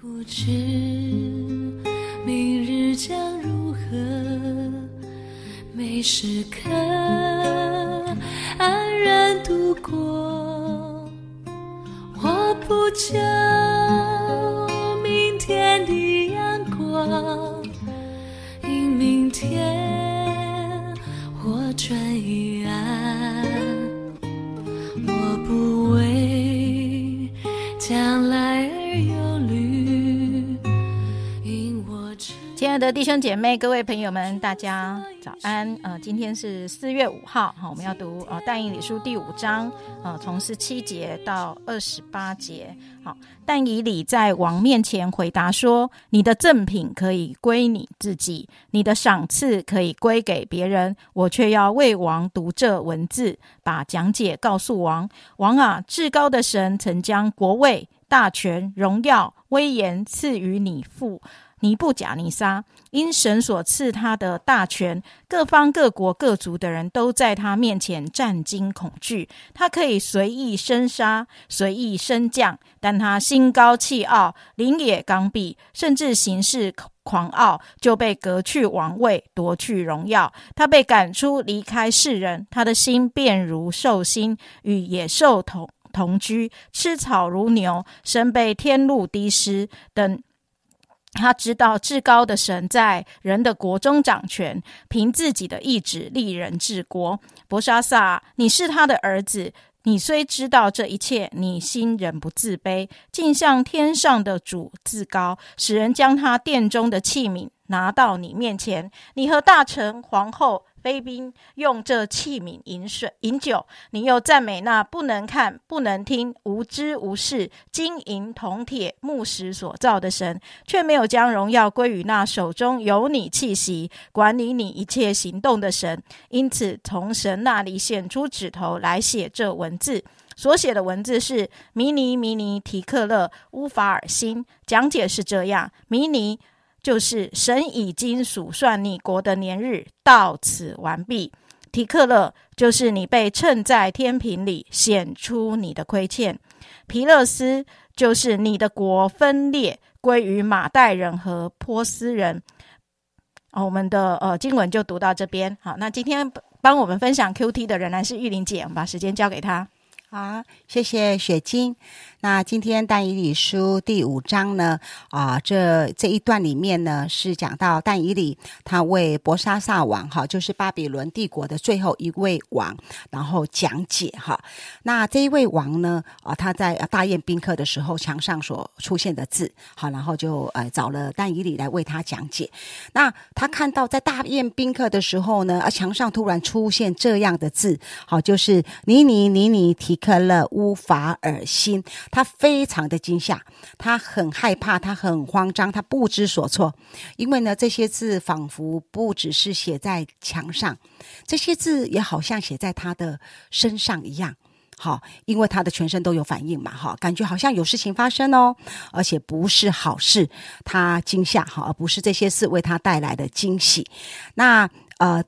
不知明日将如何，每时刻安然度过。我不求的弟兄姐妹、各位朋友们，大家早安。呃，今天是四月五号，好，我们要读呃《但以理书》第五章，呃，从十七节到二十八节。好，但以理在王面前回答说：“你的赠品可以归你自己，你的赏赐可以归给别人，我却要为王读这文字，把讲解告诉王。王啊，至高的神曾将国位、大权、荣耀、威严赐予你父。”尼布甲尼撒因神所赐他的大权，各方各国各族的人都在他面前战惊恐惧。他可以随意生杀，随意升降，但他心高气傲，灵也刚愎，甚至行事狂傲，就被革去王位，夺去荣耀。他被赶出，离开世人，他的心便如兽心，与野兽同同居，吃草如牛，身被天露滴湿等。他知道至高的神在人的国中掌权，凭自己的意志立人治国。博沙萨，你是他的儿子，你虽知道这一切，你心仍不自卑，竟向天上的主自高，使人将他殿中的器皿拿到你面前。你和大臣、皇后。妃嫔用这器皿饮水、饮酒，你又赞美那不能看、不能听、无知无事、金银铜铁木石所造的神，却没有将荣耀归于那手中有你气息、管理你一切行动的神。因此，从神那里显出指头来写这文字，所写的文字是迷尼迷尼提克勒乌法尔辛。讲解是这样：迷尼。就是神已经数算你国的年日，到此完毕。提克勒就是你被称在天平里，显出你的亏欠。皮勒斯就是你的国分裂，归于马代人和波斯人。哦，我们的呃经文就读到这边。好，那今天帮我们分享 Q T 的仍然是玉玲姐，我们把时间交给她。好，谢谢雪晶。那今天但以理书第五章呢？啊，这这一段里面呢，是讲到但以理他为伯沙撒王哈，就是巴比伦帝国的最后一位王，然后讲解哈。那这一位王呢，啊，他在大宴宾客的时候，墙上所出现的字，好，然后就呃找了但以理来为他讲解。那他看到在大宴宾客的时候呢，啊，墙上突然出现这样的字，好，就是尼尼尼尼提。克勒乌法尔辛，他非常的惊吓，他很害怕，他很慌张，他不知所措，因为呢，这些字仿佛不只是写在墙上，这些字也好像写在他的身上一样。好，因为他的全身都有反应嘛，哈，感觉好像有事情发生哦，而且不是好事，他惊吓，哈，而不是这些事为他带来的惊喜。那呃。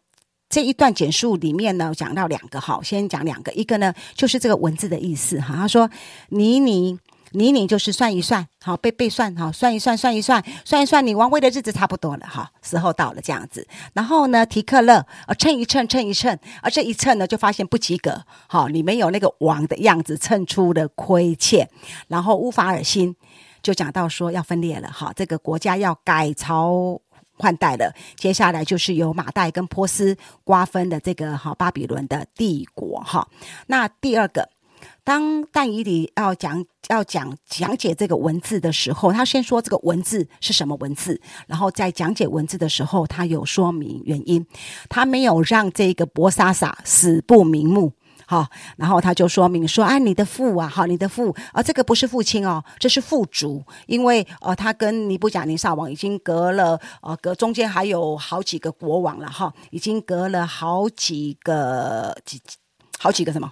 这一段简述里面呢，讲到两个哈，先讲两个，一个呢就是这个文字的意思哈。他说：“尼尼尼尼就是算一算，好背背算，好算一算，算一算，算一算，你王位的日子差不多了哈，时候到了这样子。然后呢，提克勒呃称一称，称一称，而这一称呢就发现不及格，好，你没有那个王的样子，称出了亏欠。然后乌法尔辛就讲到说要分裂了，哈，这个国家要改朝。”换代了，接下来就是由马代跟波斯瓜分的这个哈巴比伦的帝国哈。那第二个，当但以理要讲要讲讲解这个文字的时候，他先说这个文字是什么文字，然后在讲解文字的时候，他有说明原因，他没有让这个博萨萨死不瞑目。好，然后他就说明说：“哎，你的父啊，好，你的父啊，这个不是父亲哦，这是父族，因为呃，他跟尼布甲尼撒王已经隔了呃，隔中间还有好几个国王了哈，已经隔了好几个几好几个什么？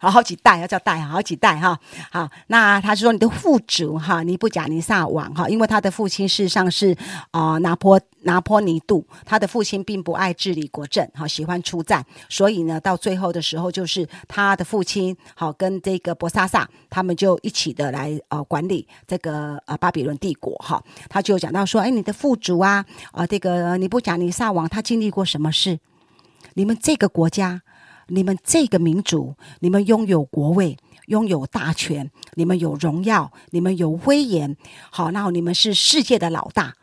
好好几代要叫代好几代哈。好，那他是说你的父主哈尼布贾尼撒王哈，因为他的父亲事实上是啊拿破拿破尼度，他的父亲并不爱治理国政，哈，喜欢出战，所以呢，到最后的时候，就是他的父亲好跟这个博萨萨他们就一起的来呃管理这个呃巴比伦帝国哈。他就讲到说，哎，你的父主啊啊这个尼布贾尼撒王他经历过什么事？你们这个国家。你们这个民族，你们拥有国位，拥有大权，你们有荣耀，你们有威严，好，然后你们是世界的老大，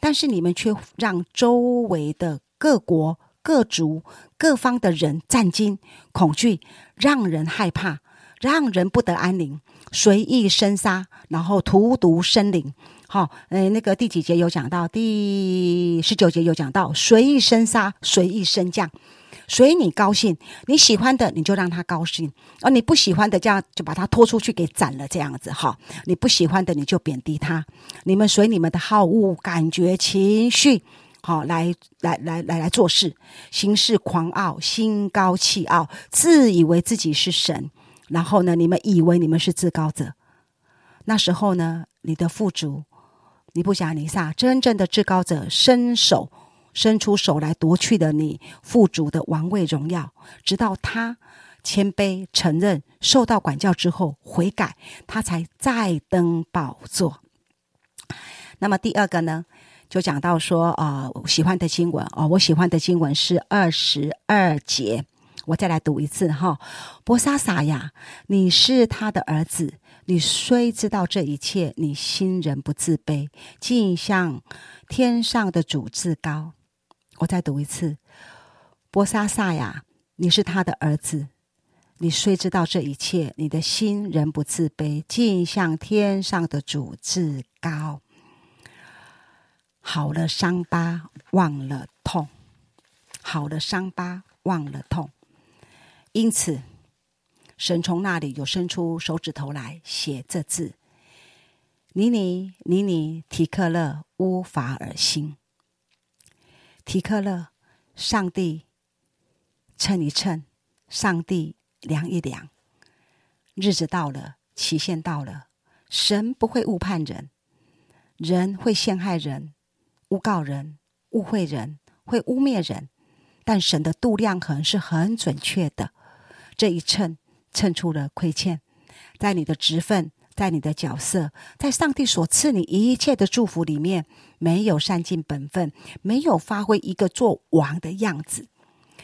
但是你们却让周围的各国、各族、各方的人战惊、恐惧，让人害怕，让人不得安宁，随意生杀，然后荼毒生灵。好，呃，那个第几节有讲到？第十九节有讲到，随意生杀，随意升降。随你高兴，你喜欢的你就让他高兴，而你不喜欢的，这样就把他拖出去给斩了，这样子哈。你不喜欢的，你就贬低他。你们随你们的好恶、感觉、情绪，好来来来来来做事，行事狂傲，心高气傲，自以为自己是神。然后呢，你们以为你们是至高者。那时候呢，你的富足，你不想你撒真正的至高者伸手。伸出手来夺去的你父主的王位荣耀，直到他谦卑承认受到管教之后悔改，他才再登宝座。那么第二个呢，就讲到说啊，喜欢的经文哦，我喜欢的经文是二十二节，我再来读一次哈。波沙撒呀，你是他的儿子，你虽知道这一切，你心仍不自卑，竟向天上的主至高。我再读一次，波沙萨呀，你是他的儿子，你虽知道这一切，你的心仍不自卑，尽向天上的主至高。好了，伤疤忘了痛，好了，伤疤忘了痛。因此，神从那里有伸出手指头来写这字：尼尼尼尼提克勒乌法尔辛。提克勒，上帝称一称，上帝量一量，日子到了，期限到了，神不会误判人，人会陷害人、诬告人、误会人、会污蔑人，但神的度量衡是很准确的，这一称称出了亏欠，在你的职分。在你的角色，在上帝所赐你一切的祝福里面，没有善尽本分，没有发挥一个做王的样子，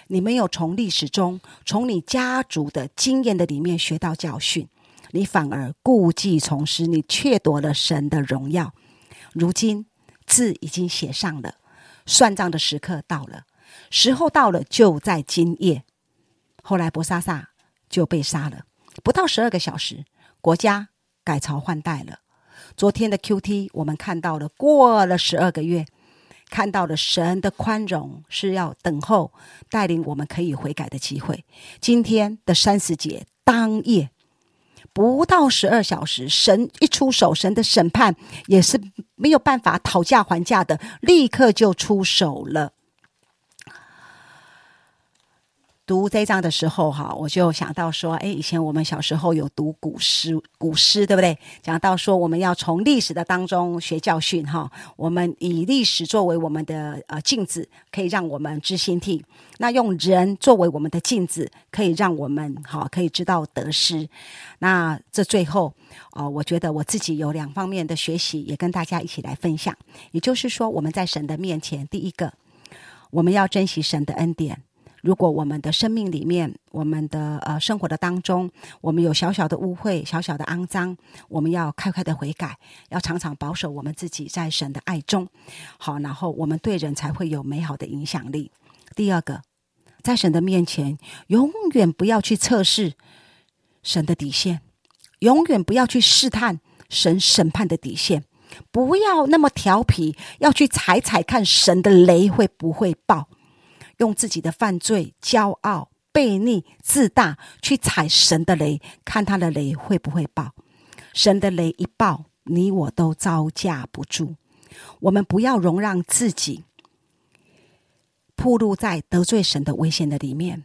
你没有从历史中、从你家族的经验的里面学到教训，你反而故技重施，你掠夺了神的荣耀。如今字已经写上了，算账的时刻到了，时候到了，就在今夜。后来博萨萨就被杀了，不到十二个小时，国家。改朝换代了。昨天的 Q T，我们看到了，过了十二个月，看到了神的宽容是要等候带领我们可以悔改的机会。今天的三十节当夜不到十二小时，神一出手，神的审判也是没有办法讨价还价的，立刻就出手了。读这一章的时候，哈，我就想到说，哎，以前我们小时候有读古诗，古诗对不对？讲到说，我们要从历史的当中学教训，哈，我们以历史作为我们的呃镜子，可以让我们知兴替；那用人作为我们的镜子，可以让我们好可以知道得失。那这最后，哦，我觉得我自己有两方面的学习，也跟大家一起来分享。也就是说，我们在神的面前，第一个，我们要珍惜神的恩典。如果我们的生命里面，我们的呃生活的当中，我们有小小的污秽、小小的肮脏，我们要快快的悔改，要常常保守我们自己在神的爱中，好，然后我们对人才会有美好的影响力。第二个，在神的面前，永远不要去测试神的底线，永远不要去试探神审判的底线，不要那么调皮，要去踩踩看神的雷会不会爆。用自己的犯罪、骄傲、悖逆、自大去踩神的雷，看他的雷会不会爆？神的雷一爆，你我都招架不住。我们不要容让自己暴露在得罪神的危险的里面，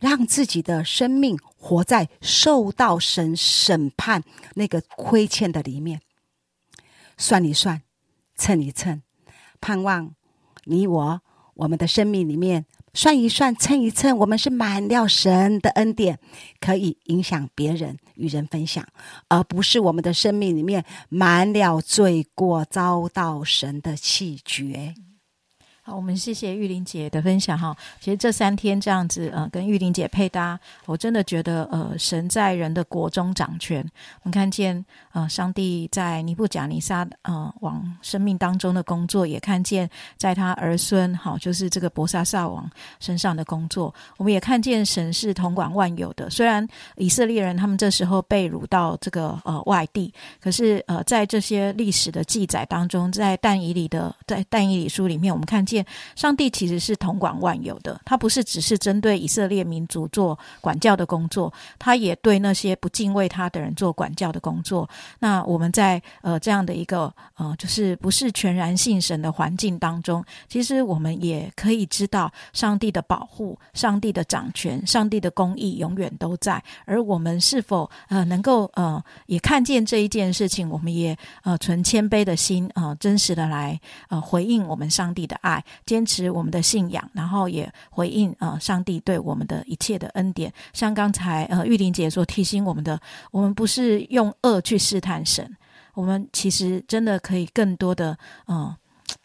让自己的生命活在受到神审判那个亏欠的里面，算一算，称一称，盼望你我我们的生命里面算一算，称一称，我们是满了神的恩典，可以影响别人，与人分享，而不是我们的生命里面满了罪过，遭到神的弃绝。好，我们谢谢玉玲姐的分享哈。其实这三天这样子，呃，跟玉玲姐配搭，我真的觉得，呃，神在人的国中掌权。我们看见，呃，上帝在尼布贾尼撒，呃，往生命当中的工作，也看见在他儿孙，好，就是这个伯沙撒王身上的工作。我们也看见神是统管万有的。虽然以色列人他们这时候被掳到这个呃外地，可是呃，在这些历史的记载当中，在但以里的在但以理书里面，我们看见。上帝其实是统管万有的，他不是只是针对以色列民族做管教的工作，他也对那些不敬畏他的人做管教的工作。那我们在呃这样的一个呃就是不是全然信神的环境当中，其实我们也可以知道上帝的保护、上帝的掌权、上帝的公义永远都在。而我们是否呃能够呃也看见这一件事情，我们也呃存谦卑的心啊，真实的来呃回应我们上帝的爱。坚持我们的信仰，然后也回应呃上帝对我们的一切的恩典。像刚才呃玉玲姐所提醒我们的，我们不是用恶去试探神，我们其实真的可以更多的嗯。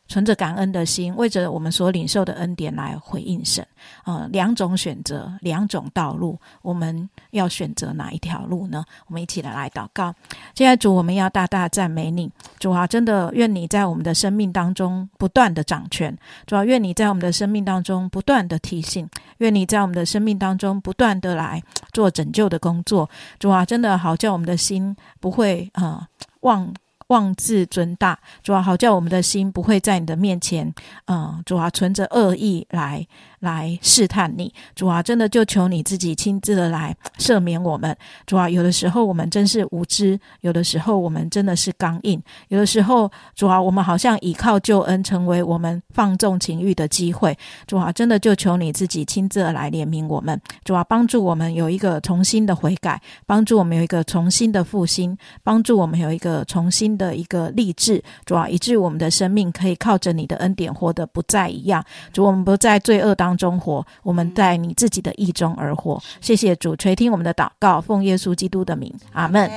存着感恩的心，为着我们所领受的恩典来回应神。呃，两种选择，两种道路，我们要选择哪一条路呢？我们一起来来祷告。现在主，我们要大大赞美你，主啊，真的愿你在我们的生命当中不断的掌权。主啊，愿你在我们的生命当中不断的提醒，愿你在我们的生命当中不断的来做拯救的工作。主啊，真的好叫我们的心不会啊忘。妄自尊大，主啊，好叫我们的心不会在你的面前，嗯，主啊，存着恶意来。来试探你，主啊，真的就求你自己亲自的来赦免我们，主啊，有的时候我们真是无知，有的时候我们真的是刚硬，有的时候主啊，我们好像倚靠救恩成为我们放纵情欲的机会，主啊，真的就求你自己亲自的来怜悯我们，主啊，帮助我们有一个重新的悔改，帮助我们有一个重新的复兴，帮助我们有一个重新的一个励志，主啊，以致我们的生命可以靠着你的恩典活得不再一样，主，我们不在罪恶当。当中活，我们在你自己的意中而活。谢谢主垂听我们的祷告，奉耶稣基督的名，阿门。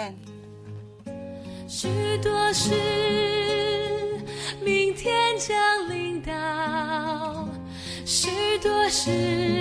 许多事明天将临到，许多事。